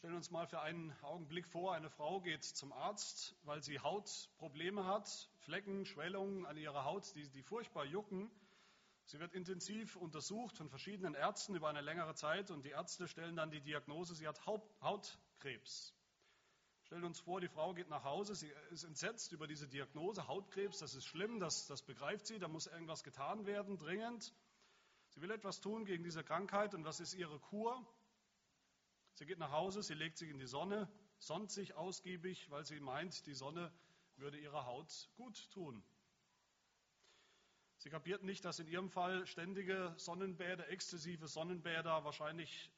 stellen uns mal für einen Augenblick vor, eine Frau geht zum Arzt, weil sie Hautprobleme hat, Flecken, Schwellungen an ihrer Haut, die, die furchtbar jucken. Sie wird intensiv untersucht von verschiedenen Ärzten über eine längere Zeit und die Ärzte stellen dann die Diagnose, sie hat Hautkrebs. Stellen uns vor, die Frau geht nach Hause, sie ist entsetzt über diese Diagnose, Hautkrebs, das ist schlimm, das, das begreift sie, da muss irgendwas getan werden, dringend. Sie will etwas tun gegen diese Krankheit und was ist ihre Kur? Sie geht nach Hause, sie legt sich in die Sonne, sonnt sich ausgiebig, weil sie meint, die Sonne würde ihrer Haut gut tun. Sie kapiert nicht, dass in ihrem Fall ständige Sonnenbäder, exzessive Sonnenbäder wahrscheinlich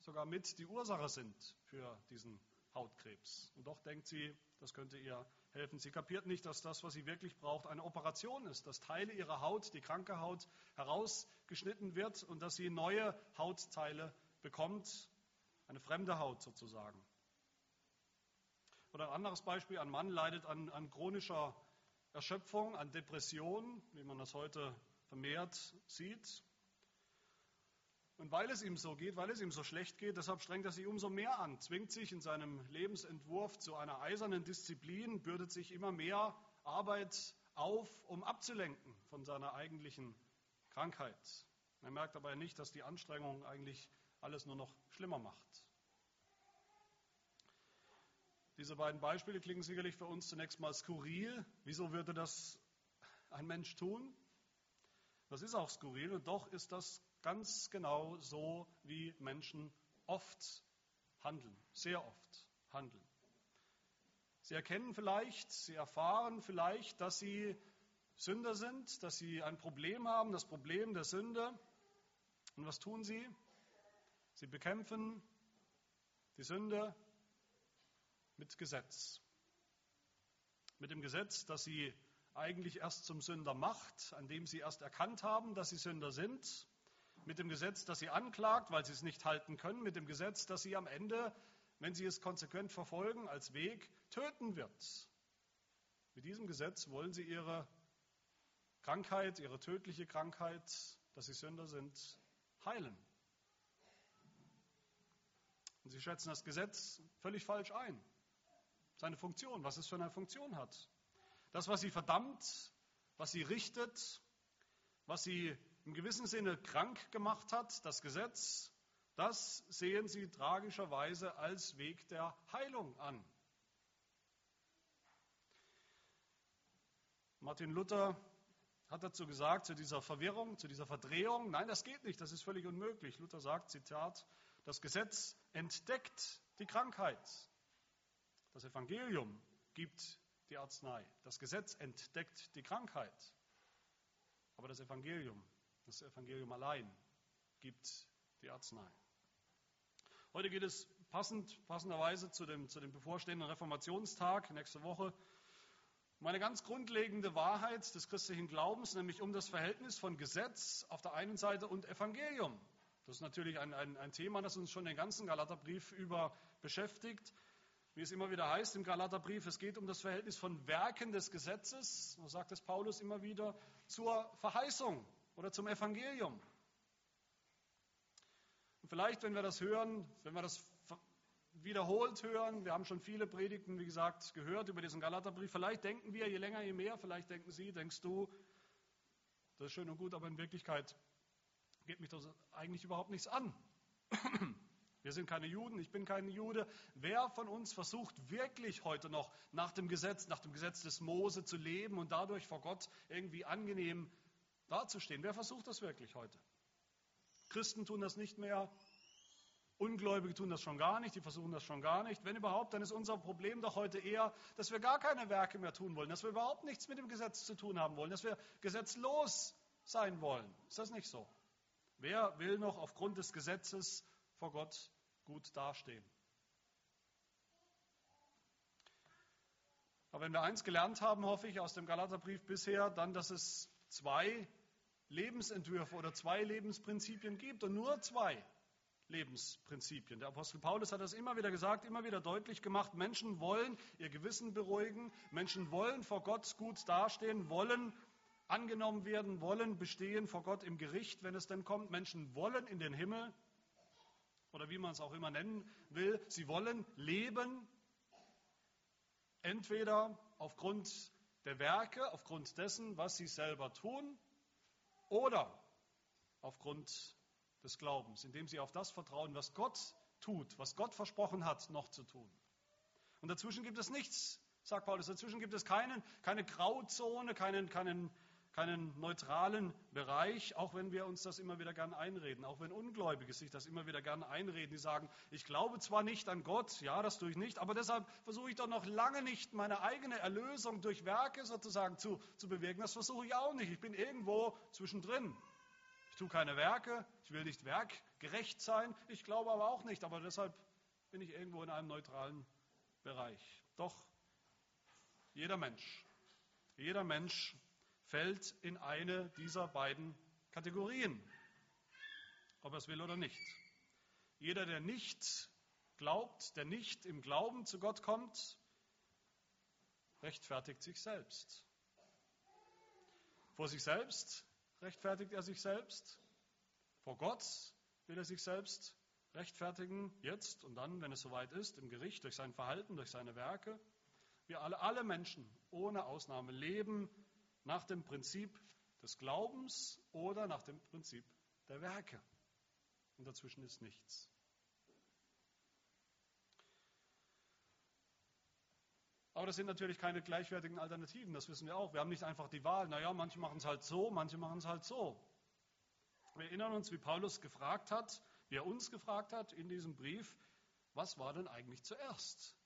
sogar mit die Ursache sind für diesen Hautkrebs. Und doch denkt sie, das könnte ihr helfen. Sie kapiert nicht, dass das, was sie wirklich braucht, eine Operation ist, dass Teile ihrer Haut, die kranke Haut, herausgeschnitten wird und dass sie neue Hautteile bekommt, eine fremde Haut sozusagen. Oder ein anderes Beispiel, ein Mann leidet an, an chronischer Erschöpfung, an Depression, wie man das heute vermehrt sieht. Und weil es ihm so geht, weil es ihm so schlecht geht, deshalb strengt er sich umso mehr an, zwingt sich in seinem Lebensentwurf zu einer eisernen Disziplin, bürdet sich immer mehr Arbeit auf, um abzulenken von seiner eigentlichen Krankheit. Er merkt dabei nicht, dass die Anstrengung eigentlich alles nur noch schlimmer macht. Diese beiden Beispiele klingen sicherlich für uns zunächst mal skurril. Wieso würde das ein Mensch tun? Das ist auch skurril und doch ist das ganz genau so, wie Menschen oft handeln, sehr oft handeln. Sie erkennen vielleicht, sie erfahren vielleicht, dass sie Sünder sind, dass sie ein Problem haben, das Problem der Sünde. Und was tun sie? Sie bekämpfen die Sünde mit Gesetz. Mit dem Gesetz, das sie eigentlich erst zum Sünder macht, an dem sie erst erkannt haben, dass sie Sünder sind. Mit dem Gesetz, das sie anklagt, weil sie es nicht halten können. Mit dem Gesetz, das sie am Ende, wenn sie es konsequent verfolgen, als Weg töten wird. Mit diesem Gesetz wollen sie ihre Krankheit, ihre tödliche Krankheit, dass sie Sünder sind, heilen. Und sie schätzen das Gesetz völlig falsch ein. Seine Funktion, was es für eine Funktion hat. Das, was sie verdammt, was sie richtet, was sie im gewissen Sinne krank gemacht hat, das Gesetz, das sehen sie tragischerweise als Weg der Heilung an. Martin Luther hat dazu gesagt, zu dieser Verwirrung, zu dieser Verdrehung, nein, das geht nicht, das ist völlig unmöglich. Luther sagt, Zitat, das Gesetz entdeckt die Krankheit. Das Evangelium gibt die Arznei. Das Gesetz entdeckt die Krankheit. Aber das Evangelium, das Evangelium allein gibt die Arznei. Heute geht es passend, passenderweise zu dem, zu dem bevorstehenden Reformationstag nächste Woche um eine ganz grundlegende Wahrheit des christlichen Glaubens, nämlich um das Verhältnis von Gesetz auf der einen Seite und Evangelium. Das ist natürlich ein, ein, ein Thema, das uns schon den ganzen Galaterbrief über beschäftigt. Wie es immer wieder heißt im Galaterbrief, es geht um das Verhältnis von Werken des Gesetzes, so sagt es Paulus immer wieder, zur Verheißung oder zum Evangelium. Und vielleicht, wenn wir das hören, wenn wir das wiederholt hören, wir haben schon viele Predigten, wie gesagt, gehört über diesen Galaterbrief, vielleicht denken wir, je länger, je mehr, vielleicht denken Sie, denkst du, das ist schön und gut, aber in Wirklichkeit geht mich das eigentlich überhaupt nichts an. Wir sind keine Juden, ich bin kein Jude. Wer von uns versucht wirklich heute noch nach dem Gesetz, nach dem Gesetz des Mose zu leben und dadurch vor Gott irgendwie angenehm dazustehen? Wer versucht das wirklich heute? Christen tun das nicht mehr, Ungläubige tun das schon gar nicht, die versuchen das schon gar nicht. Wenn überhaupt, dann ist unser Problem doch heute eher, dass wir gar keine Werke mehr tun wollen, dass wir überhaupt nichts mit dem Gesetz zu tun haben wollen, dass wir gesetzlos sein wollen. Ist das nicht so? Wer will noch aufgrund des Gesetzes vor Gott gut dastehen? Aber wenn wir eins gelernt haben, hoffe ich, aus dem Galaterbrief bisher, dann, dass es zwei Lebensentwürfe oder zwei Lebensprinzipien gibt und nur zwei Lebensprinzipien. Der Apostel Paulus hat das immer wieder gesagt, immer wieder deutlich gemacht. Menschen wollen ihr Gewissen beruhigen, Menschen wollen vor Gott gut dastehen, wollen angenommen werden, wollen bestehen vor Gott im Gericht, wenn es denn kommt. Menschen wollen in den Himmel oder wie man es auch immer nennen will. Sie wollen leben, entweder aufgrund der Werke, aufgrund dessen, was sie selber tun, oder aufgrund des Glaubens, indem sie auf das vertrauen, was Gott tut, was Gott versprochen hat, noch zu tun. Und dazwischen gibt es nichts, sagt Paulus, dazwischen gibt es keinen, keine Grauzone, keinen, keinen keinen neutralen Bereich, auch wenn wir uns das immer wieder gern einreden, auch wenn Ungläubige sich das immer wieder gern einreden, die sagen, ich glaube zwar nicht an Gott, ja, das tue ich nicht, aber deshalb versuche ich doch noch lange nicht meine eigene Erlösung durch Werke sozusagen zu, zu bewirken. Das versuche ich auch nicht. Ich bin irgendwo zwischendrin. Ich tue keine Werke, ich will nicht werkgerecht sein, ich glaube aber auch nicht, aber deshalb bin ich irgendwo in einem neutralen Bereich. Doch jeder Mensch, jeder Mensch fällt in eine dieser beiden Kategorien, ob er es will oder nicht. Jeder, der nicht glaubt, der nicht im Glauben zu Gott kommt, rechtfertigt sich selbst. Vor sich selbst rechtfertigt er sich selbst. Vor Gott will er sich selbst rechtfertigen, jetzt und dann, wenn es soweit ist, im Gericht, durch sein Verhalten, durch seine Werke. Wir alle, alle Menschen ohne Ausnahme leben nach dem Prinzip des Glaubens oder nach dem Prinzip der Werke. Und dazwischen ist nichts. Aber das sind natürlich keine gleichwertigen Alternativen, das wissen wir auch. Wir haben nicht einfach die Wahl, naja, manche machen es halt so, manche machen es halt so. Wir erinnern uns, wie Paulus gefragt hat, wie er uns gefragt hat in diesem Brief, was war denn eigentlich zuerst?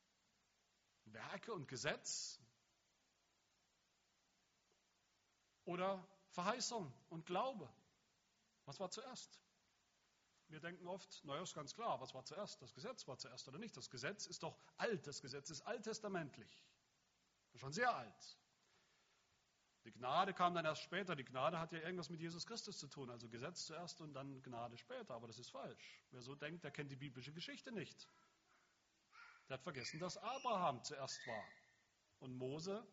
Werke und Gesetz? Oder Verheißung und Glaube. Was war zuerst? Wir denken oft, naja, ist ganz klar, was war zuerst? Das Gesetz war zuerst oder nicht? Das Gesetz ist doch alt, das Gesetz ist alttestamentlich. Schon sehr alt. Die Gnade kam dann erst später. Die Gnade hat ja irgendwas mit Jesus Christus zu tun. Also Gesetz zuerst und dann Gnade später. Aber das ist falsch. Wer so denkt, der kennt die biblische Geschichte nicht. Der hat vergessen, dass Abraham zuerst war. Und Mose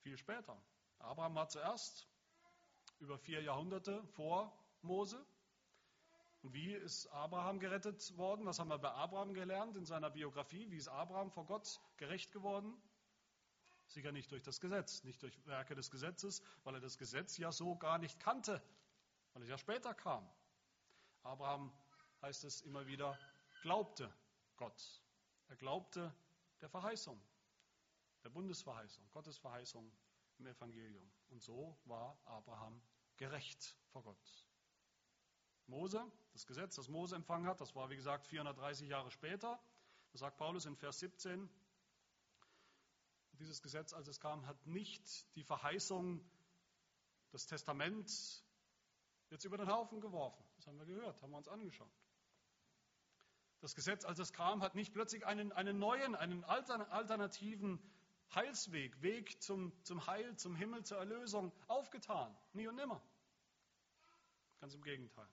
viel später. Abraham war zuerst über vier Jahrhunderte vor Mose. Und wie ist Abraham gerettet worden? Was haben wir bei Abraham gelernt in seiner Biografie? Wie ist Abraham vor Gott gerecht geworden? Sicher nicht durch das Gesetz, nicht durch Werke des Gesetzes, weil er das Gesetz ja so gar nicht kannte, weil es ja später kam. Abraham, heißt es immer wieder, glaubte Gott. Er glaubte der Verheißung der Bundesverheißung, Gottes Verheißung im Evangelium. Und so war Abraham gerecht vor Gott. Mose, das Gesetz, das Mose empfangen hat, das war wie gesagt 430 Jahre später. Das sagt Paulus in Vers 17. Dieses Gesetz, als es kam, hat nicht die Verheißung, das Testament jetzt über den Haufen geworfen. Das haben wir gehört, haben wir uns angeschaut. Das Gesetz, als es kam, hat nicht plötzlich einen, einen neuen, einen alternativen Heilsweg, Weg zum, zum Heil, zum Himmel, zur Erlösung aufgetan. Nie und nimmer. Ganz im Gegenteil.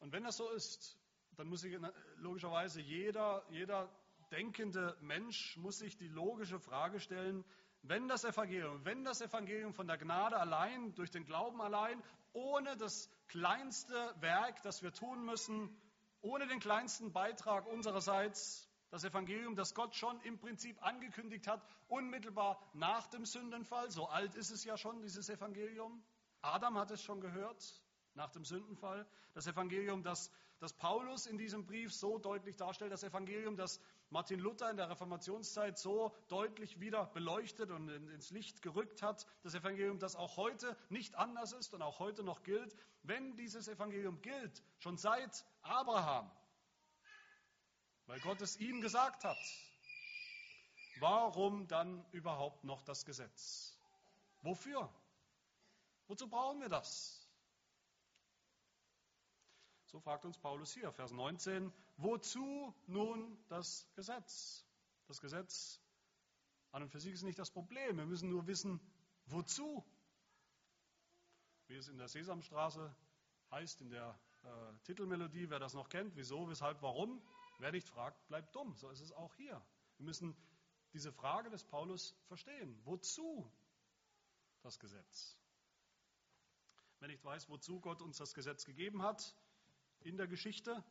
Und wenn das so ist, dann muss sich logischerweise jeder, jeder denkende Mensch muss sich die logische Frage stellen, wenn das Evangelium, wenn das Evangelium von der Gnade allein, durch den Glauben allein, ohne das kleinste Werk, das wir tun müssen, ohne den kleinsten Beitrag unsererseits, das Evangelium, das Gott schon im Prinzip angekündigt hat, unmittelbar nach dem Sündenfall. So alt ist es ja schon, dieses Evangelium. Adam hat es schon gehört, nach dem Sündenfall. Das Evangelium, das, das Paulus in diesem Brief so deutlich darstellt, das Evangelium, das Martin Luther in der Reformationszeit so deutlich wieder beleuchtet und ins Licht gerückt hat. Das Evangelium, das auch heute nicht anders ist und auch heute noch gilt. Wenn dieses Evangelium gilt, schon seit Abraham, weil Gott es ihm gesagt hat. Warum dann überhaupt noch das Gesetz? Wofür? Wozu brauchen wir das? So fragt uns Paulus hier, Vers 19, wozu nun das Gesetz? Das Gesetz an und für sich ist nicht das Problem. Wir müssen nur wissen, wozu. Wie es in der Sesamstraße heißt, in der äh, Titelmelodie, wer das noch kennt, wieso, weshalb, warum. Wer nicht fragt, bleibt dumm. So ist es auch hier. Wir müssen diese Frage des Paulus verstehen. Wozu das Gesetz? wer nicht weiß, wozu Gott uns das Gesetz gegeben hat in der Geschichte,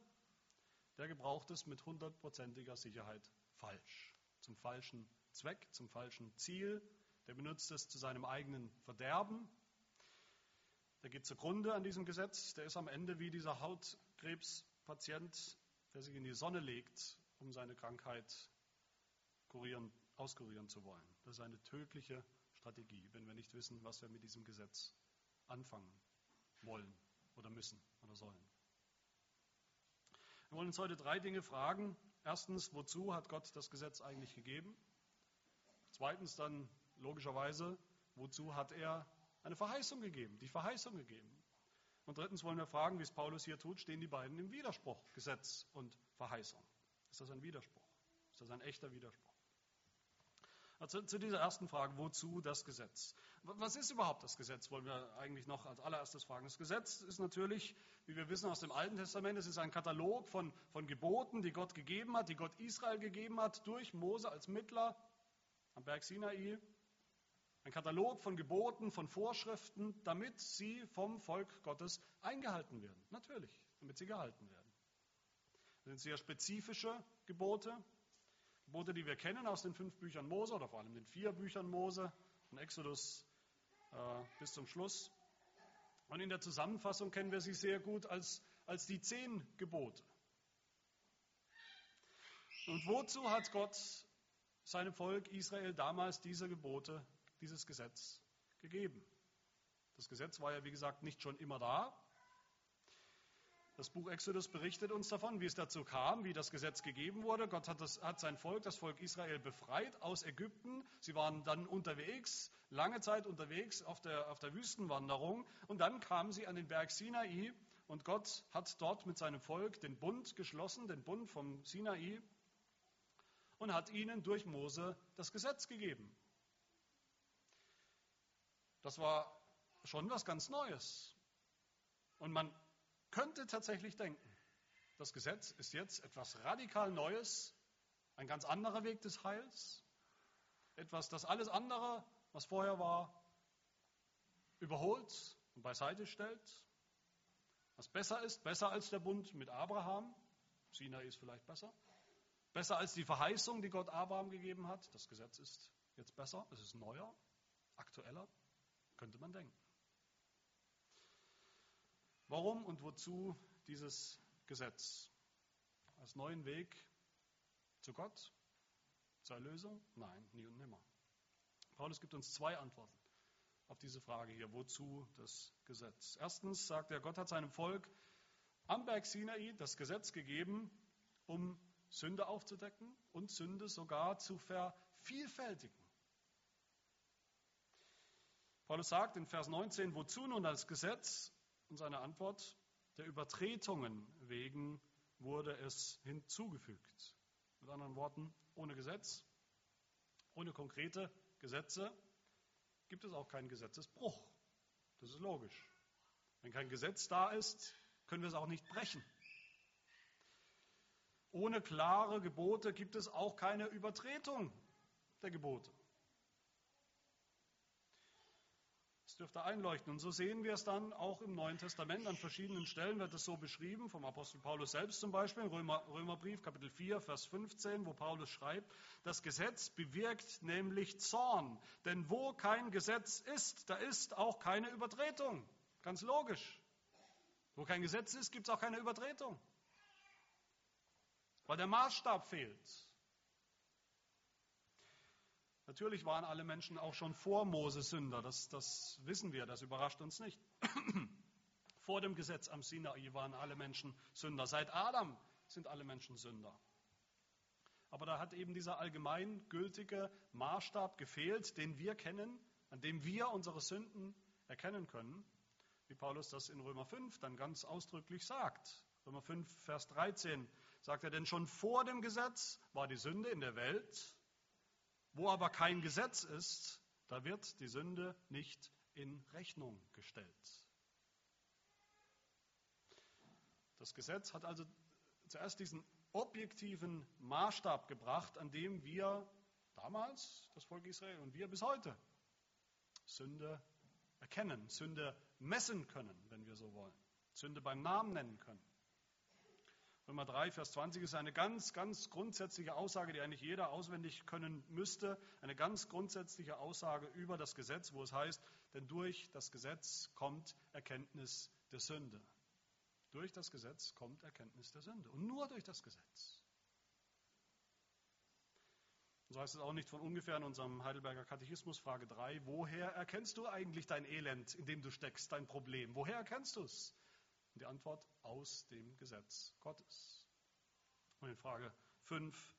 der gebraucht es mit hundertprozentiger Sicherheit falsch. Zum falschen Zweck, zum falschen Ziel. Der benutzt es zu seinem eigenen Verderben. Der geht zugrunde an diesem Gesetz. Der ist am Ende wie dieser Hautkrebspatient, der sich in die Sonne legt, um seine Krankheit kurieren, auskurieren zu wollen. Das ist eine tödliche Strategie, wenn wir nicht wissen, was wir mit diesem Gesetz anfangen wollen oder müssen oder sollen. Wir wollen uns heute drei Dinge fragen. Erstens, wozu hat Gott das Gesetz eigentlich gegeben? Zweitens dann logischerweise, wozu hat er eine Verheißung gegeben, die Verheißung gegeben? Und drittens wollen wir fragen, wie es Paulus hier tut, stehen die beiden im Widerspruch, Gesetz und Verheißung. Ist das ein Widerspruch? Ist das ein echter Widerspruch? Also zu dieser ersten Frage, wozu das Gesetz? Was ist überhaupt das Gesetz, wollen wir eigentlich noch als allererstes fragen. Das Gesetz ist natürlich, wie wir wissen aus dem Alten Testament, es ist ein Katalog von, von Geboten, die Gott gegeben hat, die Gott Israel gegeben hat, durch Mose als Mittler am Berg Sinai. Ein Katalog von Geboten, von Vorschriften, damit sie vom Volk Gottes eingehalten werden. Natürlich, damit sie gehalten werden. Das sind sehr spezifische Gebote, Gebote, die wir kennen aus den fünf Büchern Mose oder vor allem den vier Büchern Mose, von Exodus äh, bis zum Schluss. Und in der Zusammenfassung kennen wir sie sehr gut als, als die zehn Gebote. Und wozu hat Gott seinem Volk Israel damals diese Gebote, dieses Gesetz gegeben? Das Gesetz war ja, wie gesagt, nicht schon immer da, das Buch Exodus berichtet uns davon, wie es dazu kam, wie das Gesetz gegeben wurde. Gott hat, das, hat sein Volk, das Volk Israel, befreit aus Ägypten. Sie waren dann unterwegs, lange Zeit unterwegs auf der, auf der Wüstenwanderung. Und dann kamen sie an den Berg Sinai und Gott hat dort mit seinem Volk den Bund geschlossen, den Bund vom Sinai, und hat ihnen durch Mose das Gesetz gegeben. Das war schon was ganz Neues. Und man könnte tatsächlich denken, das Gesetz ist jetzt etwas radikal Neues, ein ganz anderer Weg des Heils, etwas, das alles andere, was vorher war, überholt und beiseite stellt, was besser ist, besser als der Bund mit Abraham, Sinai ist vielleicht besser, besser als die Verheißung, die Gott Abraham gegeben hat, das Gesetz ist jetzt besser, es ist neuer, aktueller, könnte man denken. Warum und wozu dieses Gesetz? Als neuen Weg zu Gott, zur Erlösung? Nein, nie und nimmer. Paulus gibt uns zwei Antworten auf diese Frage hier, wozu das Gesetz? Erstens sagt er, Gott hat seinem Volk am Berg Sinai das Gesetz gegeben, um Sünde aufzudecken und Sünde sogar zu vervielfältigen. Paulus sagt in Vers 19, wozu nun das Gesetz? Und seine Antwort, der Übertretungen wegen wurde es hinzugefügt. Mit anderen Worten, ohne Gesetz, ohne konkrete Gesetze gibt es auch keinen Gesetzesbruch. Das ist logisch. Wenn kein Gesetz da ist, können wir es auch nicht brechen. Ohne klare Gebote gibt es auch keine Übertretung der Gebote. Dürfte einleuchten. Und so sehen wir es dann auch im Neuen Testament. An verschiedenen Stellen wird es so beschrieben, vom Apostel Paulus selbst zum Beispiel, Römer, Römerbrief Kapitel 4, Vers 15, wo Paulus schreibt, das Gesetz bewirkt nämlich Zorn. Denn wo kein Gesetz ist, da ist auch keine Übertretung. Ganz logisch. Wo kein Gesetz ist, gibt es auch keine Übertretung. Weil der Maßstab fehlt. Natürlich waren alle Menschen auch schon vor Mose Sünder, das, das wissen wir, das überrascht uns nicht. vor dem Gesetz am Sinai waren alle Menschen Sünder. Seit Adam sind alle Menschen Sünder. Aber da hat eben dieser allgemeingültige Maßstab gefehlt, den wir kennen, an dem wir unsere Sünden erkennen können, wie Paulus das in Römer 5 dann ganz ausdrücklich sagt. Römer 5, Vers 13 sagt er, denn schon vor dem Gesetz war die Sünde in der Welt wo aber kein Gesetz ist, da wird die Sünde nicht in Rechnung gestellt. Das Gesetz hat also zuerst diesen objektiven Maßstab gebracht, an dem wir damals, das Volk Israel und wir bis heute, Sünde erkennen, Sünde messen können, wenn wir so wollen. Sünde beim Namen nennen können. Römer 3, Vers 20 ist eine ganz, ganz grundsätzliche Aussage, die eigentlich jeder auswendig können müsste. Eine ganz grundsätzliche Aussage über das Gesetz, wo es heißt, denn durch das Gesetz kommt Erkenntnis der Sünde. Durch das Gesetz kommt Erkenntnis der Sünde. Und nur durch das Gesetz. Und so heißt es auch nicht von ungefähr in unserem Heidelberger Katechismus, Frage 3, woher erkennst du eigentlich dein Elend, in dem du steckst, dein Problem? Woher erkennst du es? Und die Antwort, aus dem Gesetz Gottes. Und in Frage 5,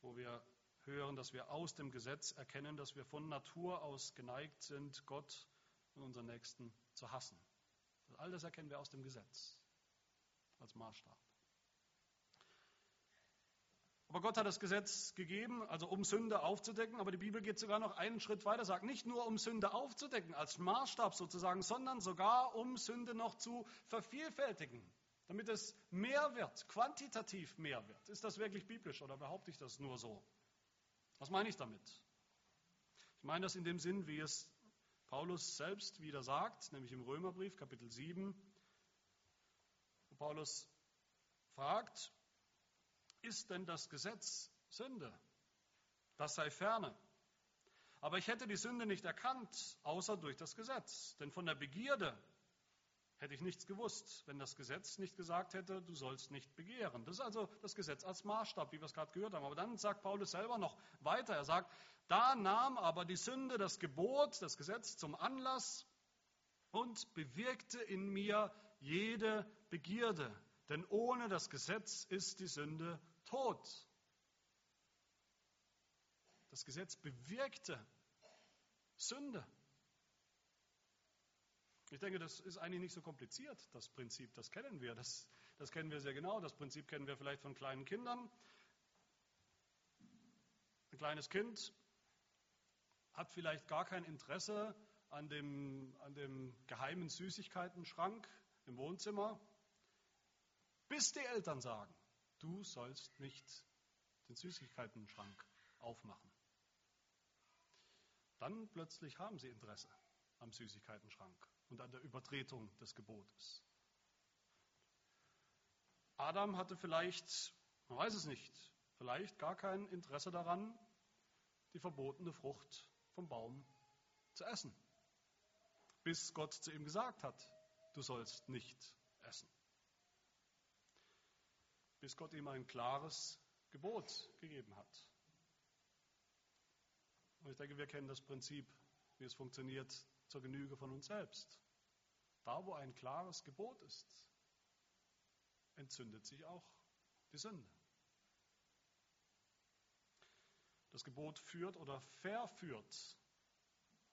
wo wir hören, dass wir aus dem Gesetz erkennen, dass wir von Natur aus geneigt sind, Gott und unseren Nächsten zu hassen. All das erkennen wir aus dem Gesetz als Maßstab. Aber Gott hat das Gesetz gegeben, also um Sünde aufzudecken, aber die Bibel geht sogar noch einen Schritt weiter, sagt nicht nur um Sünde aufzudecken als Maßstab sozusagen, sondern sogar um Sünde noch zu vervielfältigen, damit es mehr wird, quantitativ mehr wird. Ist das wirklich biblisch oder behaupte ich das nur so? Was meine ich damit? Ich meine das in dem Sinn, wie es Paulus selbst wieder sagt, nämlich im Römerbrief Kapitel 7, wo Paulus fragt, ist denn das Gesetz Sünde? Das sei ferne. Aber ich hätte die Sünde nicht erkannt, außer durch das Gesetz. Denn von der Begierde hätte ich nichts gewusst, wenn das Gesetz nicht gesagt hätte, du sollst nicht begehren. Das ist also das Gesetz als Maßstab, wie wir es gerade gehört haben. Aber dann sagt Paulus selber noch weiter. Er sagt, da nahm aber die Sünde das Gebot, das Gesetz zum Anlass und bewirkte in mir jede Begierde. Denn ohne das Gesetz ist die Sünde tot. Das Gesetz bewirkte Sünde. Ich denke, das ist eigentlich nicht so kompliziert, das Prinzip. Das kennen wir. Das, das kennen wir sehr genau. Das Prinzip kennen wir vielleicht von kleinen Kindern. Ein kleines Kind hat vielleicht gar kein Interesse an dem, an dem geheimen Süßigkeiten-Schrank im Wohnzimmer, bis die Eltern sagen, du sollst nicht den Süßigkeiten-Schrank aufmachen. Dann plötzlich haben sie Interesse am Süßigkeiten-Schrank und an der Übertretung des Gebotes. Adam hatte vielleicht, man weiß es nicht, vielleicht gar kein Interesse daran, die verbotene Frucht vom Baum zu essen, bis Gott zu ihm gesagt hat, du sollst nicht essen. Bis Gott ihm ein klares Gebot gegeben hat. Und ich denke, wir kennen das Prinzip, wie es funktioniert, zur Genüge von uns selbst. Da, wo ein klares Gebot ist, entzündet sich auch die Sünde. Das Gebot führt oder verführt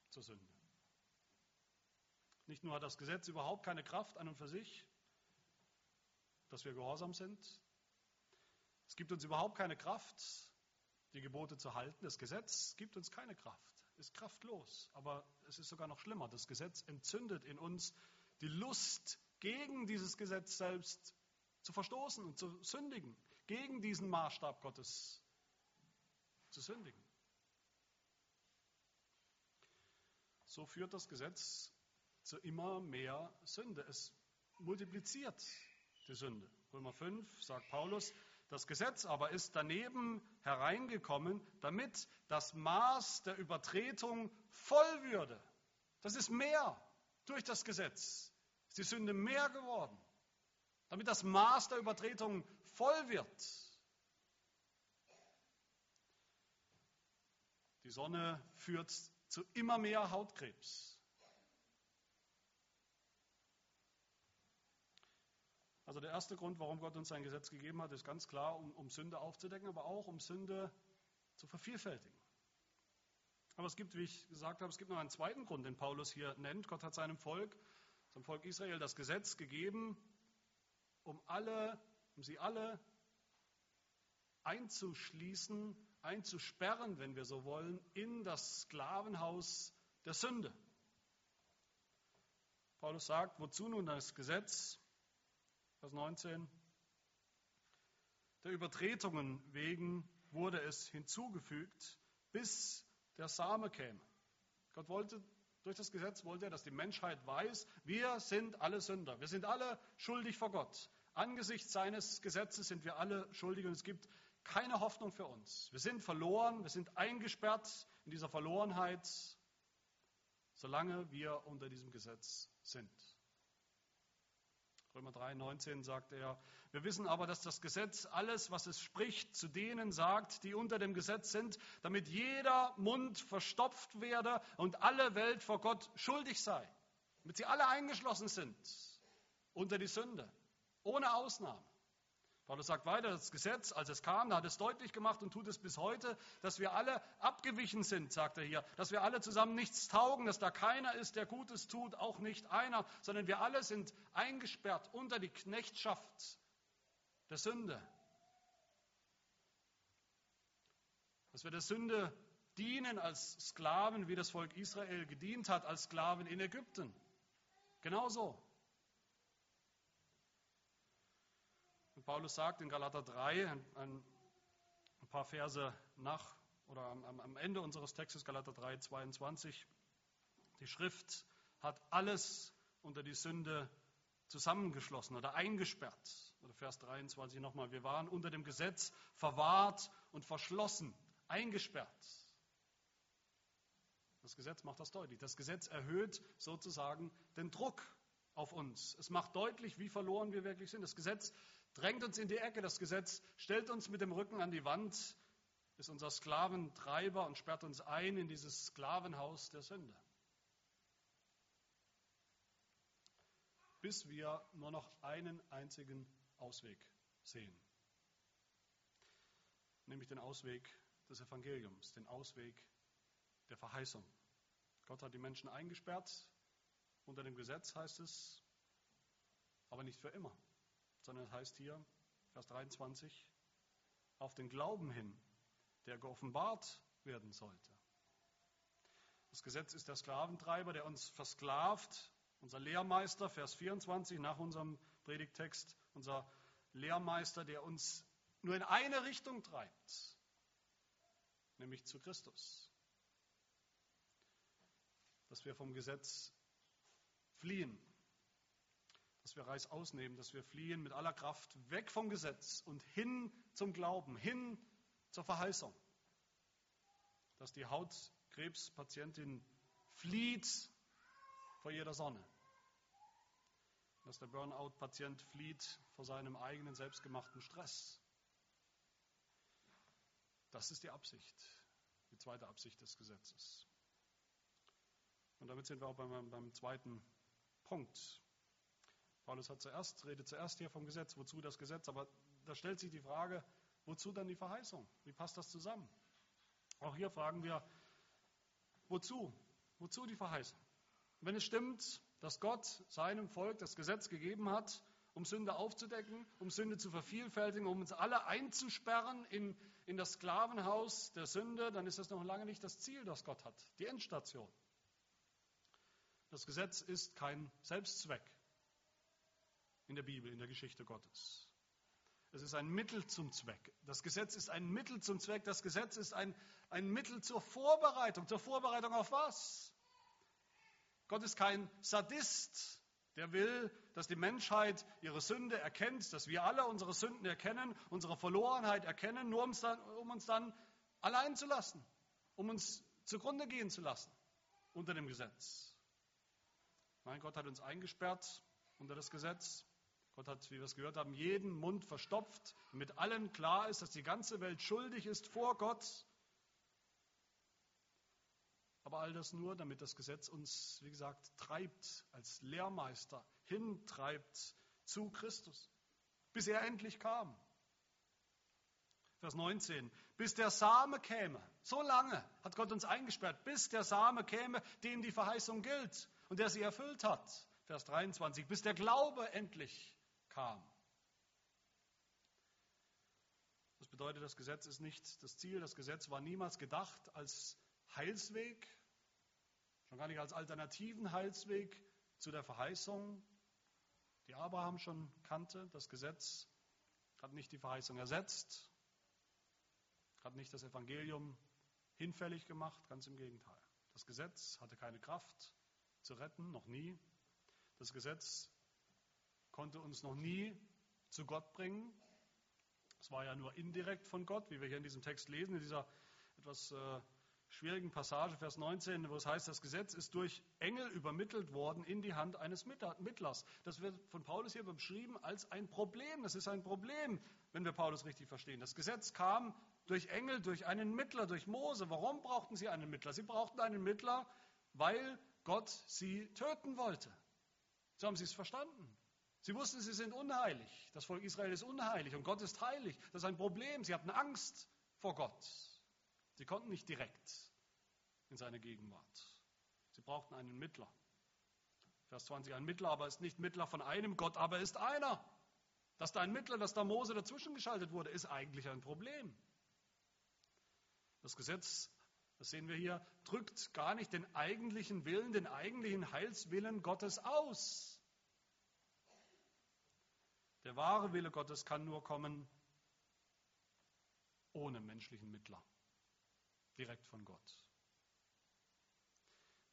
zur Sünde. Nicht nur hat das Gesetz überhaupt keine Kraft an und für sich, dass wir gehorsam sind. Es gibt uns überhaupt keine Kraft, die Gebote zu halten. Das Gesetz gibt uns keine Kraft, ist kraftlos. Aber es ist sogar noch schlimmer. Das Gesetz entzündet in uns die Lust, gegen dieses Gesetz selbst zu verstoßen und zu sündigen, gegen diesen Maßstab Gottes zu sündigen. So führt das Gesetz zu immer mehr Sünde. Es multipliziert die Sünde. Römer 5 sagt Paulus, das Gesetz aber ist daneben hereingekommen, damit das Maß der Übertretung voll würde. Das ist mehr durch das Gesetz. Ist die Sünde mehr geworden, damit das Maß der Übertretung voll wird. Die Sonne führt zu immer mehr Hautkrebs. Also der erste Grund, warum Gott uns sein Gesetz gegeben hat, ist ganz klar, um, um Sünde aufzudecken, aber auch um Sünde zu vervielfältigen. Aber es gibt, wie ich gesagt habe, es gibt noch einen zweiten Grund, den Paulus hier nennt. Gott hat seinem Volk, zum Volk Israel, das Gesetz gegeben, um alle, um sie alle einzuschließen, einzusperren, wenn wir so wollen, in das Sklavenhaus der Sünde. Paulus sagt, wozu nun das Gesetz? Vers 19. Der Übertretungen wegen wurde es hinzugefügt, bis der Same käme. Gott wollte Durch das Gesetz wollte er, dass die Menschheit weiß, wir sind alle Sünder. Wir sind alle schuldig vor Gott. Angesichts seines Gesetzes sind wir alle schuldig und es gibt keine Hoffnung für uns. Wir sind verloren, wir sind eingesperrt in dieser Verlorenheit, solange wir unter diesem Gesetz sind. Römer 3, 19 sagt er, wir wissen aber, dass das Gesetz alles, was es spricht, zu denen sagt, die unter dem Gesetz sind, damit jeder Mund verstopft werde und alle Welt vor Gott schuldig sei. Damit sie alle eingeschlossen sind unter die Sünde, ohne Ausnahme. Paulus sagt weiter, das Gesetz, als es kam, hat es deutlich gemacht und tut es bis heute, dass wir alle abgewichen sind, sagt er hier, dass wir alle zusammen nichts taugen, dass da keiner ist, der Gutes tut, auch nicht einer, sondern wir alle sind eingesperrt unter die Knechtschaft der Sünde. Dass wir der Sünde dienen als Sklaven, wie das Volk Israel gedient hat, als Sklaven in Ägypten. Genauso. Paulus sagt in Galater 3, ein, paar Verse nach oder am, am Ende unseres Textes, Galater 3, 22, die Schrift hat alles unter die Sünde zusammengeschlossen oder eingesperrt. Oder Vers 23 nochmal, wir waren unter dem Gesetz verwahrt und verschlossen, eingesperrt. Das Gesetz macht das deutlich. Das Gesetz erhöht sozusagen den Druck auf uns. Es macht deutlich, wie verloren wir wirklich sind. Das Gesetz drängt uns in die Ecke. Das Gesetz stellt uns mit dem Rücken an die Wand, ist unser Sklaventreiber und sperrt uns ein in dieses Sklavenhaus der Sünde. Bis wir nur noch einen einzigen Ausweg sehen. Nämlich den Ausweg des Evangeliums, den Ausweg der Verheißung. Gott hat die Menschen eingesperrt. Unter dem Gesetz heißt es, aber nicht für immer sondern es heißt hier, Vers 23, auf den Glauben hin, der geoffenbart werden sollte. Das Gesetz ist der Sklaventreiber, der uns versklavt. Unser Lehrmeister, Vers 24 nach unserem Predigtext, unser Lehrmeister, der uns nur in eine Richtung treibt, nämlich zu Christus. Dass wir vom Gesetz fliehen, dass wir Reis ausnehmen, dass wir fliehen mit aller Kraft weg vom Gesetz und hin zum Glauben, hin zur Verheißung. Dass die Hautkrebspatientin flieht vor jeder Sonne. Dass der Burnout-Patient flieht vor seinem eigenen selbstgemachten Stress. Das ist die Absicht, die zweite Absicht des Gesetzes. Und damit sind wir auch beim, beim zweiten Punkt. Paulus hat zuerst, redet zuerst hier vom Gesetz, wozu das Gesetz, aber da stellt sich die Frage, wozu dann die Verheißung? Wie passt das zusammen? Auch hier fragen wir, wozu? Wozu die Verheißung? Wenn es stimmt, dass Gott seinem Volk das Gesetz gegeben hat, um Sünde aufzudecken, um Sünde zu vervielfältigen, um uns alle einzusperren in, in das Sklavenhaus der Sünde, dann ist das noch lange nicht das Ziel, das Gott hat, die Endstation. Das Gesetz ist kein Selbstzweck in der Bibel, in der Geschichte Gottes. Es ist ein Mittel zum Zweck. Das Gesetz ist ein Mittel zum Zweck. Das Gesetz ist ein, ein Mittel zur Vorbereitung. Zur Vorbereitung auf was? Gott ist kein Sadist, der will, dass die Menschheit ihre Sünde erkennt, dass wir alle unsere Sünden erkennen, unsere Verlorenheit erkennen, nur um uns dann, um uns dann allein zu lassen, um uns zugrunde gehen zu lassen unter dem Gesetz. Nein, Gott hat uns eingesperrt unter das Gesetz. Gott hat, wie wir es gehört haben, jeden Mund verstopft, damit allen klar ist, dass die ganze Welt schuldig ist vor Gott. Aber all das nur, damit das Gesetz uns, wie gesagt, treibt, als Lehrmeister hintreibt zu Christus, bis er endlich kam. Vers 19, bis der Same käme. So lange hat Gott uns eingesperrt, bis der Same käme, dem die Verheißung gilt und der sie erfüllt hat. Vers 23, bis der Glaube endlich kam. Das bedeutet, das Gesetz ist nicht das Ziel. Das Gesetz war niemals gedacht als Heilsweg, schon gar nicht als alternativen Heilsweg zu der Verheißung, die Abraham schon kannte. Das Gesetz hat nicht die Verheißung ersetzt, hat nicht das Evangelium hinfällig gemacht, ganz im Gegenteil. Das Gesetz hatte keine Kraft zu retten, noch nie. Das Gesetz konnte uns noch nie zu Gott bringen. Es war ja nur indirekt von Gott, wie wir hier in diesem Text lesen, in dieser etwas äh, schwierigen Passage, Vers 19, wo es heißt, das Gesetz ist durch Engel übermittelt worden in die Hand eines Mittlers. Das wird von Paulus hier beschrieben als ein Problem. Das ist ein Problem, wenn wir Paulus richtig verstehen. Das Gesetz kam durch Engel, durch einen Mittler, durch Mose. Warum brauchten sie einen Mittler? Sie brauchten einen Mittler, weil Gott sie töten wollte. So haben sie es verstanden. Sie wussten, sie sind unheilig. Das Volk Israel ist unheilig und Gott ist heilig. Das ist ein Problem. Sie hatten Angst vor Gott. Sie konnten nicht direkt in seine Gegenwart. Sie brauchten einen Mittler. Vers 20, ein Mittler, aber ist nicht Mittler von einem Gott, aber ist einer. Dass da ein Mittler, dass da Mose dazwischen geschaltet wurde, ist eigentlich ein Problem. Das Gesetz, das sehen wir hier, drückt gar nicht den eigentlichen Willen, den eigentlichen Heilswillen Gottes aus. Der wahre Wille Gottes kann nur kommen ohne menschlichen Mittler, direkt von Gott.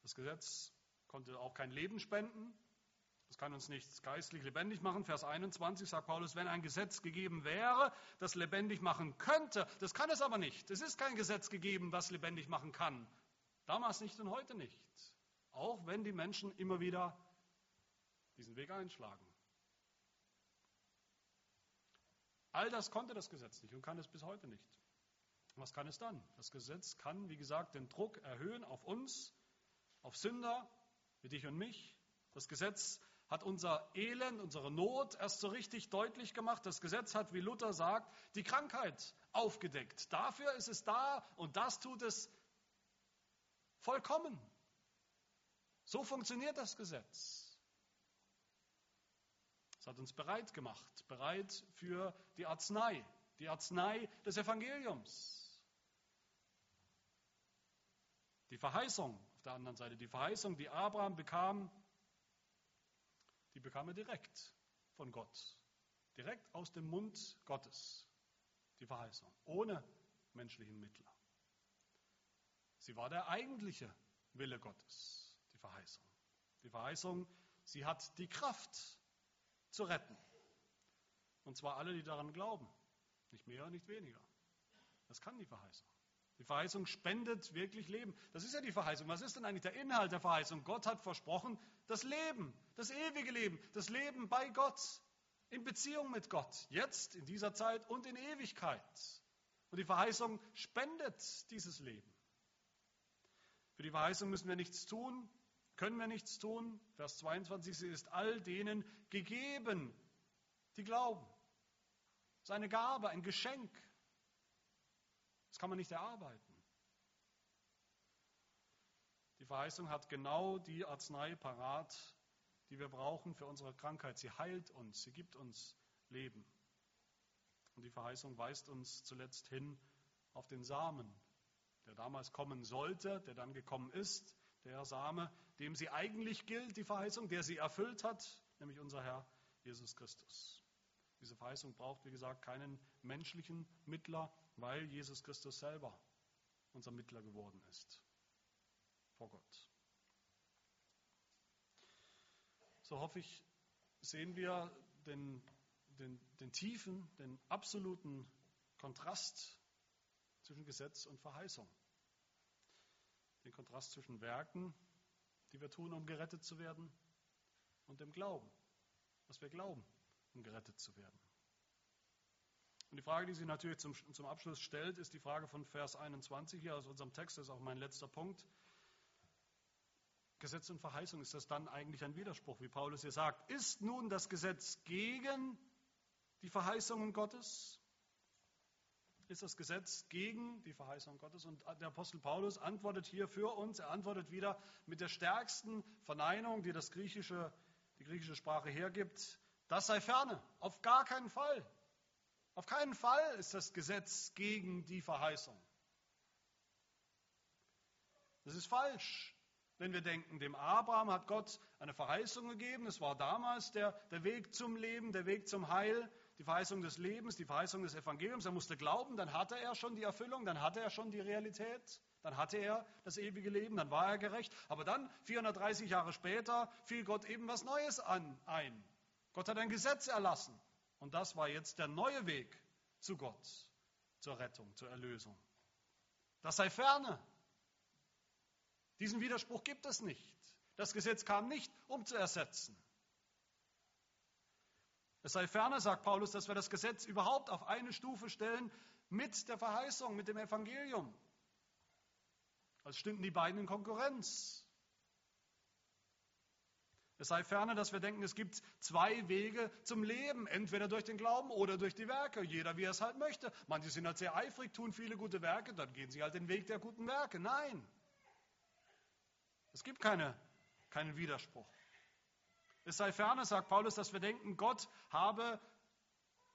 Das Gesetz konnte auch kein Leben spenden. Das kann uns nicht geistlich lebendig machen. Vers 21 sagt Paulus, wenn ein Gesetz gegeben wäre, das lebendig machen könnte, das kann es aber nicht. Es ist kein Gesetz gegeben, das lebendig machen kann. Damals nicht und heute nicht. Auch wenn die Menschen immer wieder diesen Weg einschlagen. All das konnte das Gesetz nicht und kann es bis heute nicht. Was kann es dann? Das Gesetz kann, wie gesagt, den Druck erhöhen auf uns, auf Sünder, wie dich und mich. Das Gesetz hat unser Elend, unsere Not erst so richtig deutlich gemacht. Das Gesetz hat, wie Luther sagt, die Krankheit aufgedeckt. Dafür ist es da und das tut es vollkommen. So funktioniert das Gesetz. Es hat uns bereit gemacht, bereit für die Arznei, die Arznei des Evangeliums. Die Verheißung auf der anderen Seite, die Verheißung, die Abraham bekam, die bekam er direkt von Gott, direkt aus dem Mund Gottes, die Verheißung, ohne menschlichen Mittler. Sie war der eigentliche Wille Gottes, die Verheißung. Die Verheißung, sie hat die Kraft, zu retten. Und zwar alle, die daran glauben. Nicht mehr, nicht weniger. Das kann die Verheißung. Die Verheißung spendet wirklich Leben. Das ist ja die Verheißung. Was ist denn eigentlich der Inhalt der Verheißung? Gott hat versprochen, das Leben, das ewige Leben, das Leben bei Gott, in Beziehung mit Gott, jetzt, in dieser Zeit und in Ewigkeit. Und die Verheißung spendet dieses Leben. Für die Verheißung müssen wir nichts tun, können wir nichts tun. Vers 22, sie ist all denen gegeben, die glauben. Seine Gabe, ein Geschenk. Das kann man nicht erarbeiten. Die Verheißung hat genau die Arznei parat, die wir brauchen für unsere Krankheit. Sie heilt uns, sie gibt uns Leben. Und die Verheißung weist uns zuletzt hin auf den Samen, der damals kommen sollte, der dann gekommen ist, der Same, dem sie eigentlich gilt, die Verheißung, der sie erfüllt hat, nämlich unser Herr Jesus Christus. Diese Verheißung braucht, wie gesagt, keinen menschlichen Mittler, weil Jesus Christus selber unser Mittler geworden ist vor Gott. So hoffe ich, sehen wir den, den, den tiefen, den absoluten Kontrast zwischen Gesetz und Verheißung den Kontrast zwischen Werken, die wir tun, um gerettet zu werden, und dem Glauben, was wir glauben, um gerettet zu werden. Und die Frage, die sich natürlich zum, zum Abschluss stellt, ist die Frage von Vers 21 hier aus unserem Text, das ist auch mein letzter Punkt. Gesetz und Verheißung, ist das dann eigentlich ein Widerspruch, wie Paulus hier sagt? Ist nun das Gesetz gegen die Verheißungen Gottes? Ist das Gesetz gegen die Verheißung Gottes. Und der Apostel Paulus antwortet hier für uns. Er antwortet wieder mit der stärksten Verneinung, die das griechische, die griechische Sprache hergibt. Das sei ferne. Auf gar keinen Fall. Auf keinen Fall ist das Gesetz gegen die Verheißung. Das ist falsch, wenn wir denken, dem Abraham hat Gott eine Verheißung gegeben. Es war damals der, der Weg zum Leben, der Weg zum Heil die Verheißung des Lebens, die Verheißung des Evangeliums. Er musste glauben, dann hatte er schon die Erfüllung, dann hatte er schon die Realität. Dann hatte er das ewige Leben, dann war er gerecht. Aber dann, 430 Jahre später, fiel Gott eben was Neues an, ein. Gott hat ein Gesetz erlassen. Und das war jetzt der neue Weg zu Gott, zur Rettung, zur Erlösung. Das sei ferne. Diesen Widerspruch gibt es nicht. Das Gesetz kam nicht, um zu ersetzen. Es sei ferner, sagt Paulus, dass wir das Gesetz überhaupt auf eine Stufe stellen mit der Verheißung, mit dem Evangelium. Als stünden die beiden in Konkurrenz. Es sei ferner, dass wir denken, es gibt zwei Wege zum Leben, entweder durch den Glauben oder durch die Werke, jeder wie er es halt möchte. Manche sind halt sehr eifrig, tun viele gute Werke, dann gehen sie halt den Weg der guten Werke. Nein, es gibt keine, keinen Widerspruch. Es sei ferner, sagt Paulus, dass wir denken, Gott habe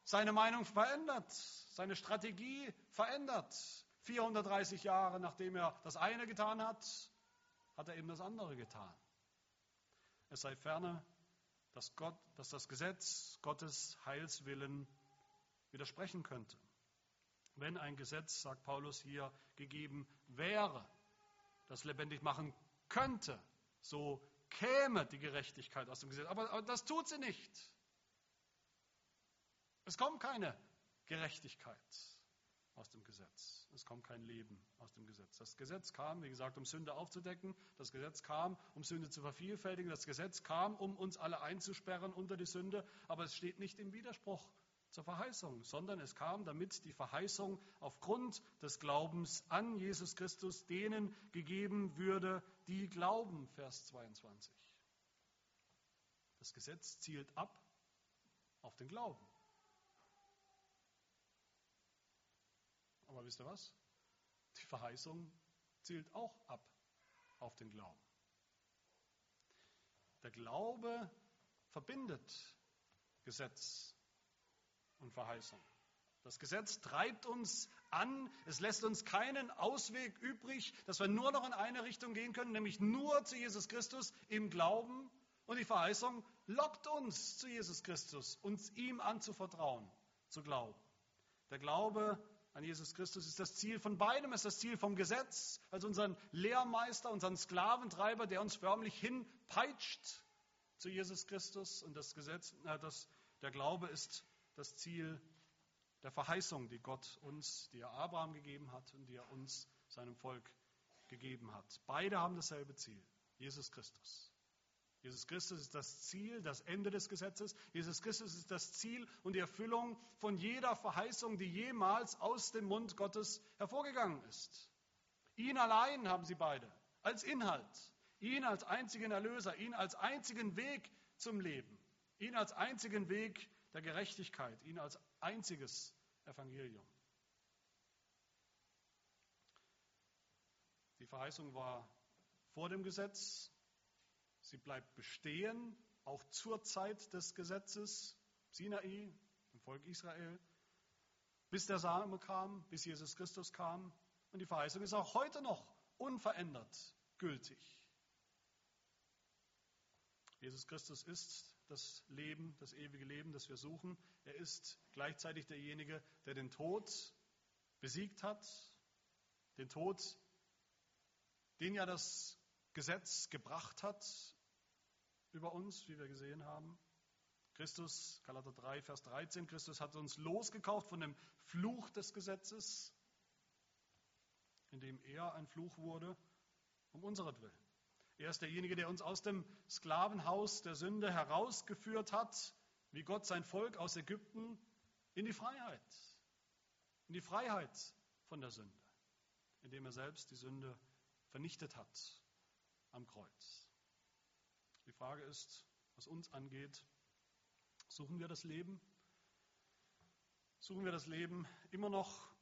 seine Meinung verändert, seine Strategie verändert. 430 Jahre nachdem er das eine getan hat, hat er eben das andere getan. Es sei ferner, dass, Gott, dass das Gesetz Gottes Heilswillen widersprechen könnte. Wenn ein Gesetz, sagt Paulus hier, gegeben wäre, das lebendig machen könnte, so käme die Gerechtigkeit aus dem Gesetz. Aber, aber das tut sie nicht. Es kommt keine Gerechtigkeit aus dem Gesetz. Es kommt kein Leben aus dem Gesetz. Das Gesetz kam, wie gesagt, um Sünde aufzudecken. Das Gesetz kam, um Sünde zu vervielfältigen. Das Gesetz kam, um uns alle einzusperren unter die Sünde. Aber es steht nicht im Widerspruch zur Verheißung, sondern es kam, damit die Verheißung aufgrund des Glaubens an Jesus Christus denen gegeben würde, die glauben. Vers 22. Das Gesetz zielt ab auf den Glauben. Aber wisst ihr was? Die Verheißung zielt auch ab auf den Glauben. Der Glaube verbindet Gesetz und Verheißung. Das Gesetz treibt uns an, es lässt uns keinen Ausweg übrig, dass wir nur noch in eine Richtung gehen können, nämlich nur zu Jesus Christus im Glauben. Und die Verheißung lockt uns zu Jesus Christus, uns ihm anzuvertrauen, zu glauben. Der Glaube an Jesus Christus ist das Ziel von beidem, ist das Ziel vom Gesetz, als unseren Lehrmeister, unseren Sklaventreiber, der uns förmlich hinpeitscht zu Jesus Christus. Und das Gesetz, äh, das, der Glaube ist das Ziel der Verheißung, die Gott uns, die er Abraham gegeben hat und die er uns, seinem Volk, gegeben hat. Beide haben dasselbe Ziel, Jesus Christus. Jesus Christus ist das Ziel, das Ende des Gesetzes. Jesus Christus ist das Ziel und die Erfüllung von jeder Verheißung, die jemals aus dem Mund Gottes hervorgegangen ist. Ihn allein haben sie beide als Inhalt, ihn als einzigen Erlöser, ihn als einzigen Weg zum Leben, ihn als einzigen Weg der Gerechtigkeit, ihn als einziges Evangelium. Die Verheißung war vor dem Gesetz, Sie bleibt bestehen, auch zur Zeit des Gesetzes, Sinai, im Volk Israel, bis der Same kam, bis Jesus Christus kam. Und die Verheißung ist auch heute noch unverändert gültig. Jesus Christus ist das Leben, das ewige Leben, das wir suchen. Er ist gleichzeitig derjenige, der den Tod besiegt hat. Den Tod, den ja das Gesetz gebracht hat über uns, wie wir gesehen haben. Christus, Galater 3, Vers 13, Christus hat uns losgekauft von dem Fluch des Gesetzes, indem er ein Fluch wurde, um unseretwillen. Er ist derjenige, der uns aus dem Sklavenhaus der Sünde herausgeführt hat, wie Gott sein Volk aus Ägypten in die Freiheit, in die Freiheit von der Sünde, indem er selbst die Sünde vernichtet hat am Kreuz. Die Frage ist, was uns angeht, suchen wir das Leben? Suchen wir das Leben immer noch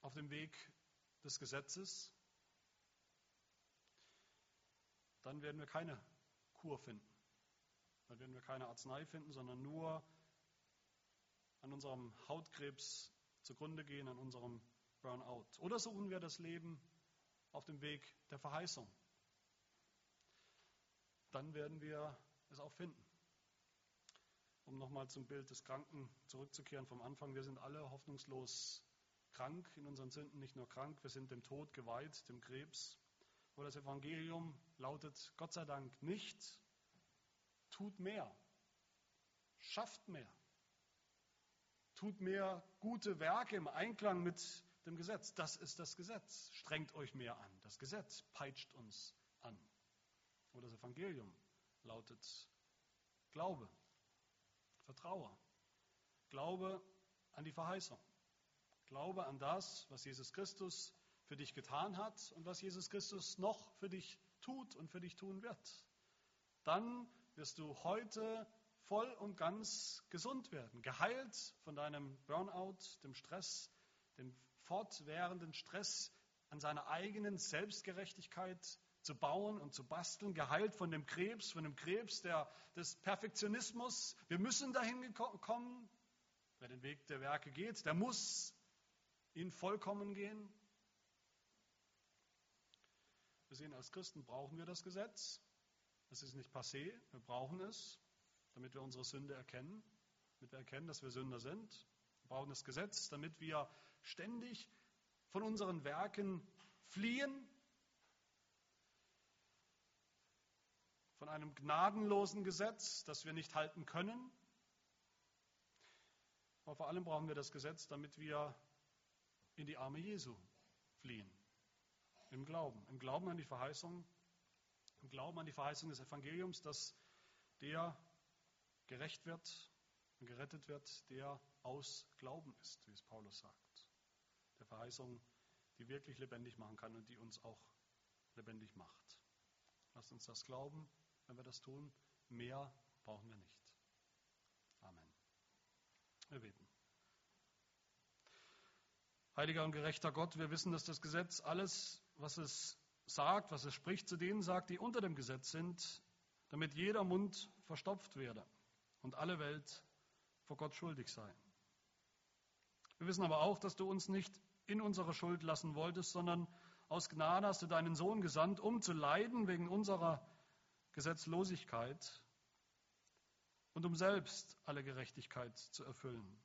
auf dem Weg des Gesetzes? Dann werden wir keine Kur finden. Dann werden wir keine Arznei finden, sondern nur an unserem Hautkrebs zugrunde gehen, an unserem Burnout. Oder suchen wir das Leben auf dem Weg der Verheißung, dann werden wir es auch finden. Um nochmal zum Bild des Kranken zurückzukehren vom Anfang, wir sind alle hoffnungslos krank in unseren Sünden, nicht nur krank, wir sind dem Tod geweiht, dem Krebs. Aber das Evangelium lautet Gott sei Dank nicht, tut mehr, schafft mehr, tut mehr gute Werke im Einklang mit dem Gesetz. Das ist das Gesetz. Strengt euch mehr an. Das Gesetz peitscht uns an. Aber das Evangelium lautet Glaube, Vertraue, Glaube an die Verheißung, Glaube an das, was Jesus Christus für dich getan hat und was Jesus Christus noch für dich tut und für dich tun wird. Dann wirst du heute voll und ganz gesund werden, geheilt von deinem Burnout, dem Stress, dem fortwährenden Stress an seiner eigenen Selbstgerechtigkeit zu bauen und zu basteln, geheilt von dem Krebs, von dem Krebs der, des Perfektionismus. Wir müssen dahin kommen. Wer den Weg der Werke geht, der muss ihn vollkommen gehen. Wir sehen, als Christen brauchen wir das Gesetz. Es ist nicht passé, wir brauchen es, damit wir unsere Sünde erkennen, damit wir erkennen, dass wir Sünder sind. Wir brauchen das Gesetz, damit wir ständig von unseren Werken fliehen, von einem gnadenlosen Gesetz, das wir nicht halten können. Aber vor allem brauchen wir das Gesetz, damit wir in die Arme Jesu fliehen. Im Glauben. Im Glauben an die Verheißung, im Glauben an die Verheißung des Evangeliums, dass der gerecht wird und gerettet wird, der aus Glauben ist, wie es Paulus sagt. Der Verheißung, die wirklich lebendig machen kann und die uns auch lebendig macht. Lasst uns das glauben, wenn wir das tun. Mehr brauchen wir nicht. Amen. Wir beten. Heiliger und gerechter Gott, wir wissen, dass das Gesetz alles, was es sagt, was es spricht, zu denen sagt, die unter dem Gesetz sind, damit jeder Mund verstopft werde und alle Welt vor Gott schuldig sei. Wir wissen aber auch, dass du uns nicht in unsere Schuld lassen wolltest, sondern aus Gnade hast du deinen Sohn gesandt, um zu leiden wegen unserer Gesetzlosigkeit und um selbst alle Gerechtigkeit zu erfüllen.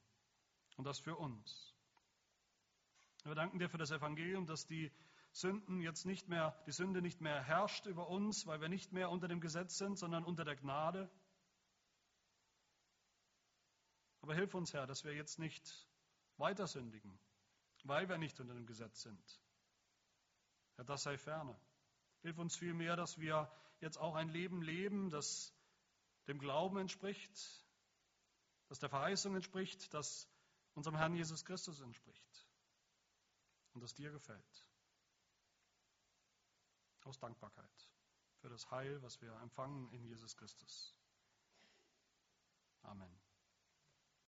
Und das für uns. Wir danken dir für das Evangelium, dass die Sünden jetzt nicht mehr, die Sünde nicht mehr herrscht über uns, weil wir nicht mehr unter dem Gesetz sind, sondern unter der Gnade. Aber hilf uns, Herr, dass wir jetzt nicht weiter sündigen, weil wir nicht unter dem Gesetz sind. Herr, das sei ferne. Hilf uns vielmehr, dass wir jetzt auch ein Leben leben, das dem Glauben entspricht, das der Verheißung entspricht, das unserem Herrn Jesus Christus entspricht und das dir gefällt. Aus Dankbarkeit für das Heil, was wir empfangen in Jesus Christus. Amen.